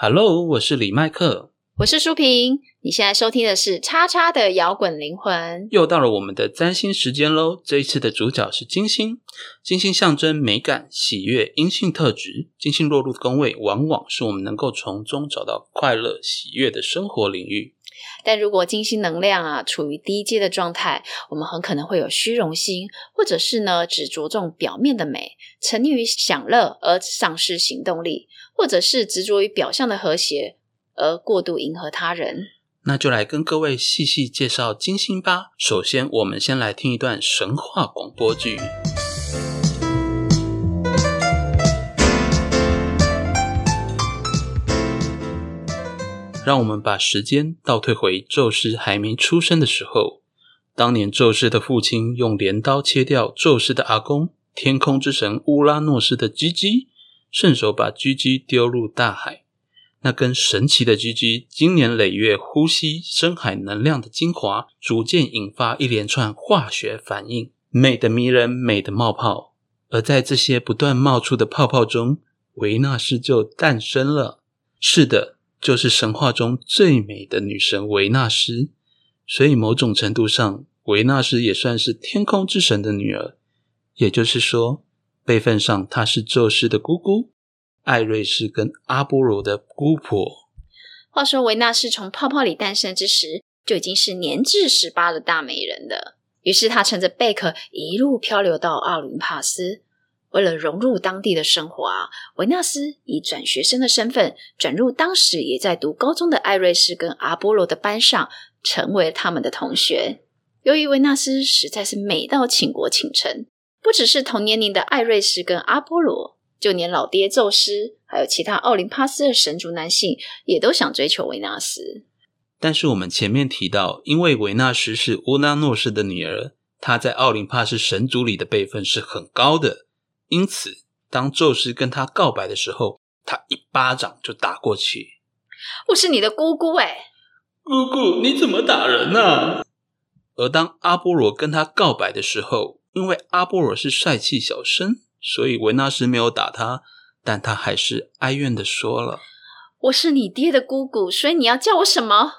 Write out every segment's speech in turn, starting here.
Hello，我是李麦克，我是舒平。你现在收听的是叉叉的摇滚灵魂。又到了我们的占星时间喽。这一次的主角是金星，金星象征美感、喜悦、阴性特质。金星落入的宫位，往往是我们能够从中找到快乐、喜悦的生活领域。但如果金星能量啊处于低阶的状态，我们很可能会有虚荣心，或者是呢只着重表面的美，沉溺于享乐而丧失行动力，或者是执着于表象的和谐而过度迎合他人。那就来跟各位细细介绍金星吧。首先，我们先来听一段神话广播剧。让我们把时间倒退回宙斯还没出生的时候。当年，宙斯的父亲用镰刀切掉宙斯的阿公天空之神乌拉诺斯的鸡鸡，顺手把鸡鸡丢入大海。那根神奇的鸡鸡，经年累月呼吸深海能量的精华，逐渐引发一连串化学反应，美的迷人，美的冒泡。而在这些不断冒出的泡泡中，维纳斯就诞生了。是的，就是神话中最美的女神维纳斯。所以，某种程度上，维纳斯也算是天空之神的女儿。也就是说，辈分上她是宙斯的姑姑。艾瑞斯跟阿波罗的姑婆。话说，维纳斯从泡泡里诞生之时，就已经是年至十八的大美人了。于是，她乘着贝壳一路漂流到奥林帕斯。为了融入当地的生活啊，维纳斯以转学生的身份转入当时也在读高中的艾瑞斯跟阿波罗的班上，成为他们的同学。由于维纳斯实在是美到倾国倾城，不只是同年龄的艾瑞斯跟阿波罗。就连老爹宙斯，还有其他奥林帕斯的神族男性，也都想追求维纳斯。但是我们前面提到，因为维纳斯是乌拉诺斯的女儿，她在奥林帕斯神族里的辈分是很高的。因此，当宙斯跟他告白的时候，他一巴掌就打过去。我是你的姑姑哎，姑姑，你怎么打人呢、啊？而当阿波罗跟他告白的时候，因为阿波罗是帅气小生。所以维纳斯没有打他，但他还是哀怨的说了：“我是你爹的姑姑，所以你要叫我什么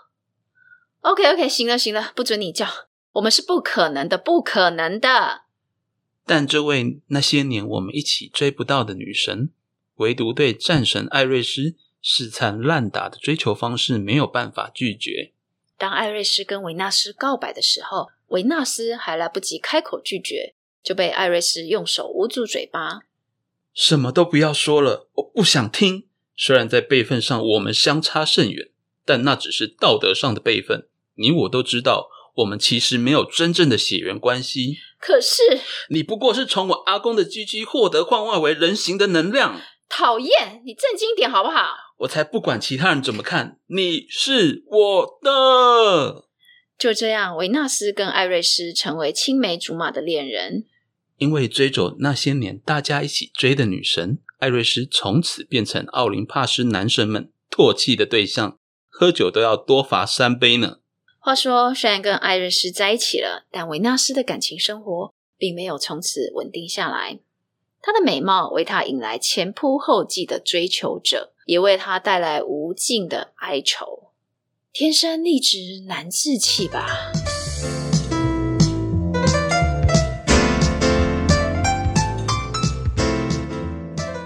？”OK OK，行了行了，不准你叫，我们是不可能的，不可能的。但这位那些年我们一起追不到的女神，唯独对战神艾瑞斯死缠烂打的追求方式没有办法拒绝。当艾瑞斯跟维纳斯告白的时候，维纳斯还来不及开口拒绝。就被艾瑞斯用手捂住嘴巴，什么都不要说了，我不想听。虽然在辈分上我们相差甚远，但那只是道德上的辈分。你我都知道，我们其实没有真正的血缘关系。可是，你不过是从我阿公的鸡鸡获得幻化为人形的能量。讨厌，你正经点好不好？我才不管其他人怎么看，你是我的。就这样，维纳斯跟艾瑞斯成为青梅竹马的恋人。因为追逐那些年大家一起追的女神，艾瑞斯从此变成奥林帕斯男神们唾弃的对象，喝酒都要多罚三杯呢。话说，虽然跟艾瑞斯在一起了，但维纳斯的感情生活并没有从此稳定下来。她的美貌为她引来前仆后继的追求者，也为她带来无尽的哀愁。天生丽质难自弃吧。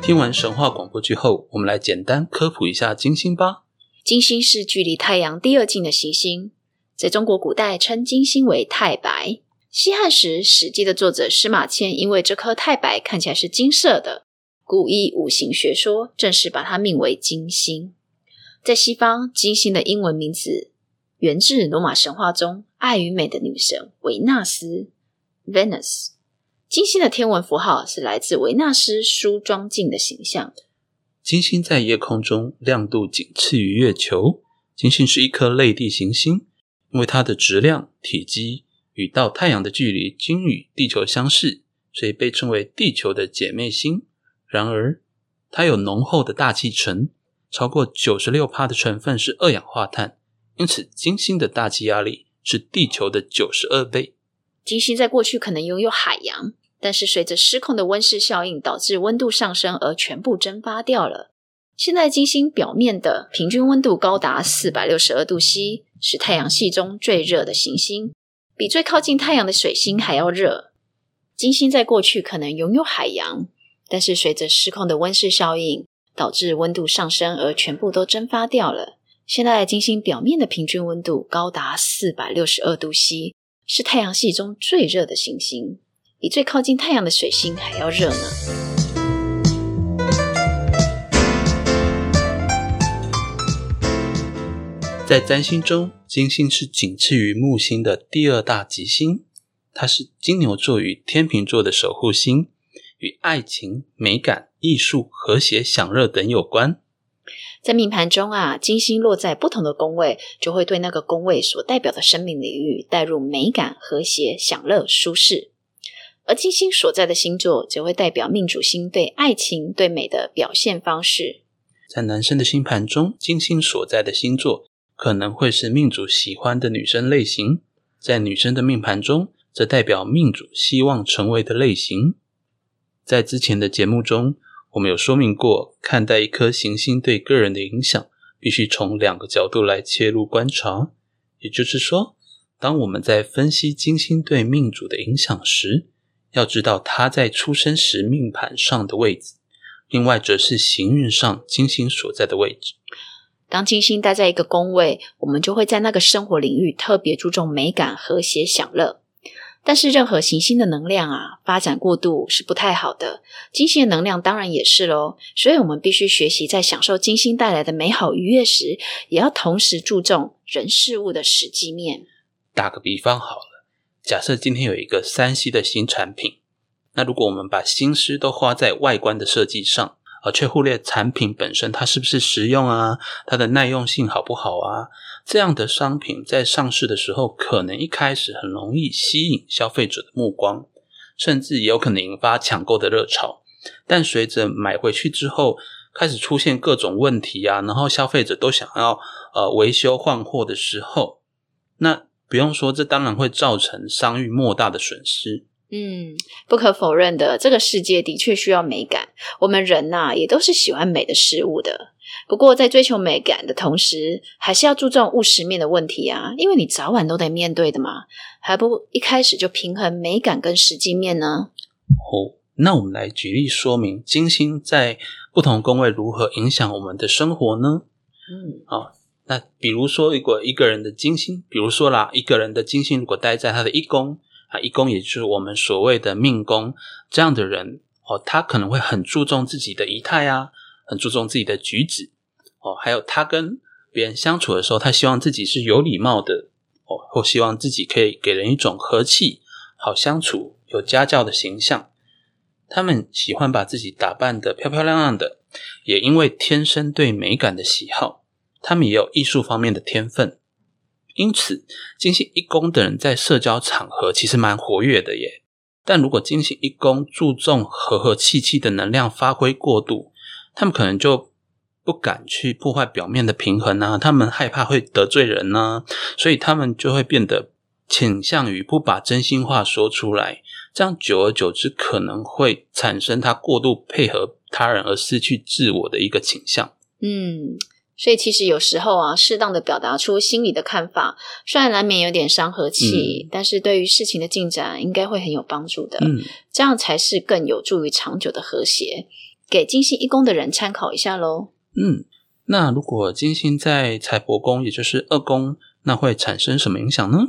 听完神话广播剧后，我们来简单科普一下金星吧。金星是距离太阳第二近的行星，在中国古代称金星为太白。西汉时，《史记》的作者司马迁因为这颗太白看起来是金色的，故依五行学说，正式把它命为金星。在西方，金星的英文名字源自罗马神话中爱与美的女神维纳斯 （Venus）。金星的天文符号是来自维纳斯梳妆镜的形象。金星在夜空中亮度仅次于月球。金星是一颗类地行星，因为它的质量、体积与到太阳的距离均与地球相似，所以被称为地球的姐妹星。然而，它有浓厚的大气层，超过九十六帕的成分是二氧化碳，因此金星的大气压力是地球的九十二倍。金星在过去可能拥有海洋，但是随着失控的温室效应导致温度上升而全部蒸发掉了。现在金星表面的平均温度高达四百六十二度 C，是太阳系中最热的行星，比最靠近太阳的水星还要热。金星在过去可能拥有海洋。但是随着失控的温室效应，导致温度上升而全部都蒸发掉了。现在金星表面的平均温度高达四百六十二度 C，是太阳系中最热的行星，比最靠近太阳的水星还要热呢。在占星中，金星是仅次于木星的第二大吉星，它是金牛座与天秤座的守护星。与爱情、美感、艺术、和谐、享乐等有关。在命盘中啊，金星落在不同的宫位，就会对那个宫位所代表的生命领域带入美感、和谐、享乐、舒适。而金星所在的星座，则会代表命主星对爱情、对美的表现方式。在男生的星盘中，金星所在的星座可能会是命主喜欢的女生类型；在女生的命盘中，则代表命主希望成为的类型。在之前的节目中，我们有说明过，看待一颗行星对个人的影响，必须从两个角度来切入观察。也就是说，当我们在分析金星对命主的影响时，要知道它在出生时命盘上的位置；另外，则是行运上金星所在的位置。当金星待在一个宫位，我们就会在那个生活领域特别注重美感、和谐、享乐。但是任何行星的能量啊，发展过度是不太好的。金星的能量当然也是喽，所以我们必须学习在享受金星带来的美好愉悦时，也要同时注重人事物的实际面。打个比方好了，假设今天有一个三 C 的新产品，那如果我们把心思都花在外观的设计上，而却忽略产品本身它是不是实用啊，它的耐用性好不好啊？这样的商品在上市的时候，可能一开始很容易吸引消费者的目光，甚至也有可能引发抢购的热潮。但随着买回去之后，开始出现各种问题啊，然后消费者都想要呃维修换货的时候，那不用说，这当然会造成商誉莫大的损失。嗯，不可否认的，这个世界的确需要美感。我们人呐，也都是喜欢美的事物的。不过，在追求美感的同时，还是要注重务实面的问题啊，因为你早晚都得面对的嘛。还不一开始就平衡美感跟实际面呢？哦，那我们来举例说明金星在不同宫位如何影响我们的生活呢？嗯，好，那比如说，如果一个人的金星，比如说啦，一个人的金星如果待在他的一宫。啊，一宫也就是我们所谓的命宫，这样的人哦，他可能会很注重自己的仪态啊，很注重自己的举止哦，还有他跟别人相处的时候，他希望自己是有礼貌的哦，或希望自己可以给人一种和气、好相处、有家教的形象。他们喜欢把自己打扮的漂漂亮亮的，也因为天生对美感的喜好，他们也有艺术方面的天分。因此，金星一宫的人在社交场合其实蛮活跃的耶。但如果金星一宫注重和和气气的能量发挥过度，他们可能就不敢去破坏表面的平衡啊，他们害怕会得罪人呢，所以他们就会变得倾向于不把真心话说出来。这样久而久之，可能会产生他过度配合他人而失去自我的一个倾向。嗯。所以其实有时候啊，适当的表达出心里的看法，虽然难免有点伤和气，但是对于事情的进展应该会很有帮助的。嗯，这样才是更有助于长久的和谐。给金星一宫的人参考一下喽。嗯，那如果金星在财帛宫，也就是二宫，那会产生什么影响呢？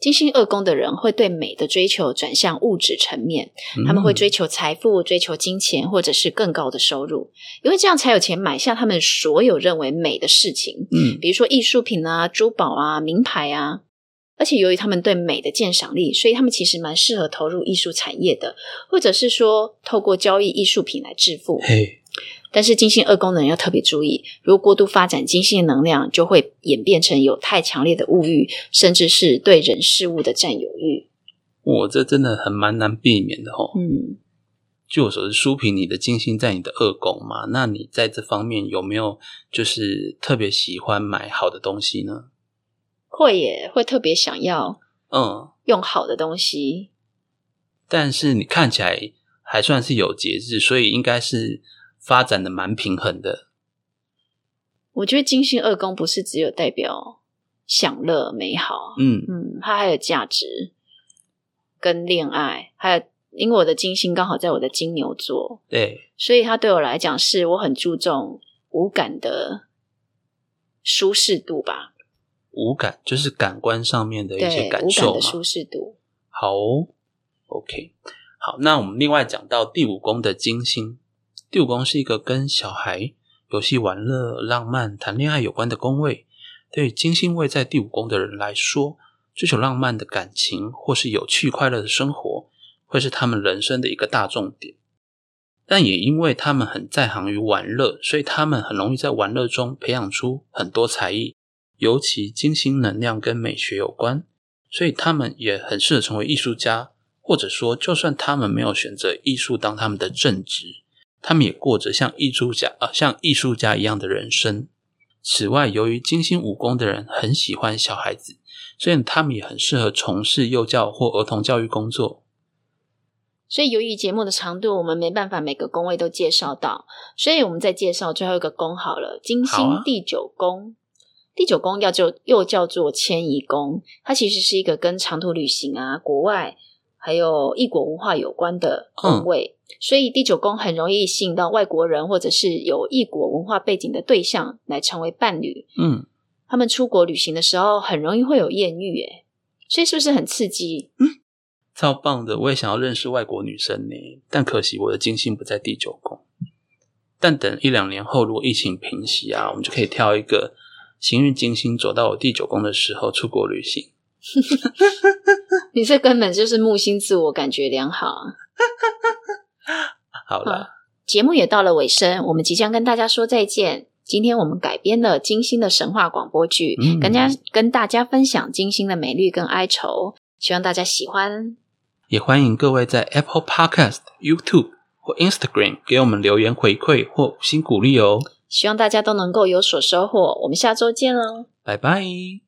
金星二宫的人会对美的追求转向物质层面，他们会追求财富、追求金钱，或者是更高的收入，因为这样才有钱买下他们所有认为美的事情。嗯，比如说艺术品啊、珠宝啊、名牌啊。而且由于他们对美的鉴赏力，所以他们其实蛮适合投入艺术产业的，或者是说透过交易艺术品来致富。嘿，但是金星二宫的人要特别注意，如果过度发展金星的能量，就会演变成有太强烈的物欲，甚至是对人事物的占有欲。我这真的很蛮难避免的吼。嗯，据我所知，书评你的金星在你的二宫嘛，那你在这方面有没有就是特别喜欢买好的东西呢？会耶，会特别想要嗯，用好的东西。但是你看起来还算是有节制，所以应该是发展的蛮平衡的。我觉得金星二宫不是只有代表享乐美好，嗯。嗯，它还有价值跟恋爱，还有因为我的金星刚好在我的金牛座，对，所以它对我来讲是我很注重五感的舒适度吧，五感就是感官上面的一些感受的舒适度。好哦，OK，好，那我们另外讲到第五宫的金星，第五宫是一个跟小孩、游戏、玩乐、浪漫、谈恋爱有关的宫位。对金星位在第五宫的人来说，追求浪漫的感情或是有趣快乐的生活，会是他们人生的一个大重点。但也因为他们很在行于玩乐，所以他们很容易在玩乐中培养出很多才艺，尤其金星能量跟美学有关，所以他们也很适合成为艺术家，或者说，就算他们没有选择艺术当他们的正职，他们也过着像艺术家啊、像艺术家一样的人生。此外，由于金星武功的人很喜欢小孩子，所以他们也很适合从事幼教或儿童教育工作。所以由于节目的长度，我们没办法每个宫位都介绍到，所以我们再介绍最后一个宫好了，金星第九宫。第九宫要就又叫做迁移宫，它其实是一个跟长途旅行啊、国外还有异国文化有关的宫位，所以第九宫很容易吸引到外国人或者是有异国文化背景的对象来成为伴侣。嗯，他们出国旅行的时候很容易会有艳遇，诶，所以是不是很刺激？超棒的！我也想要认识外国女生呢，但可惜我的金星不在第九宫。但等一两年后，如果疫情平息啊，我们就可以挑一个行运金星走到我第九宫的时候出国旅行。你这根本就是木星自我感觉良好啊。好了，节目也到了尾声，我们即将跟大家说再见。今天我们改编了金星的神话广播剧，嗯跟大家跟大家分享金星的美丽跟哀愁，希望大家喜欢。也欢迎各位在 Apple Podcast、YouTube 或 Instagram 给我们留言回馈或五星鼓励哦。希望大家都能够有所收获。我们下周见喽！拜拜。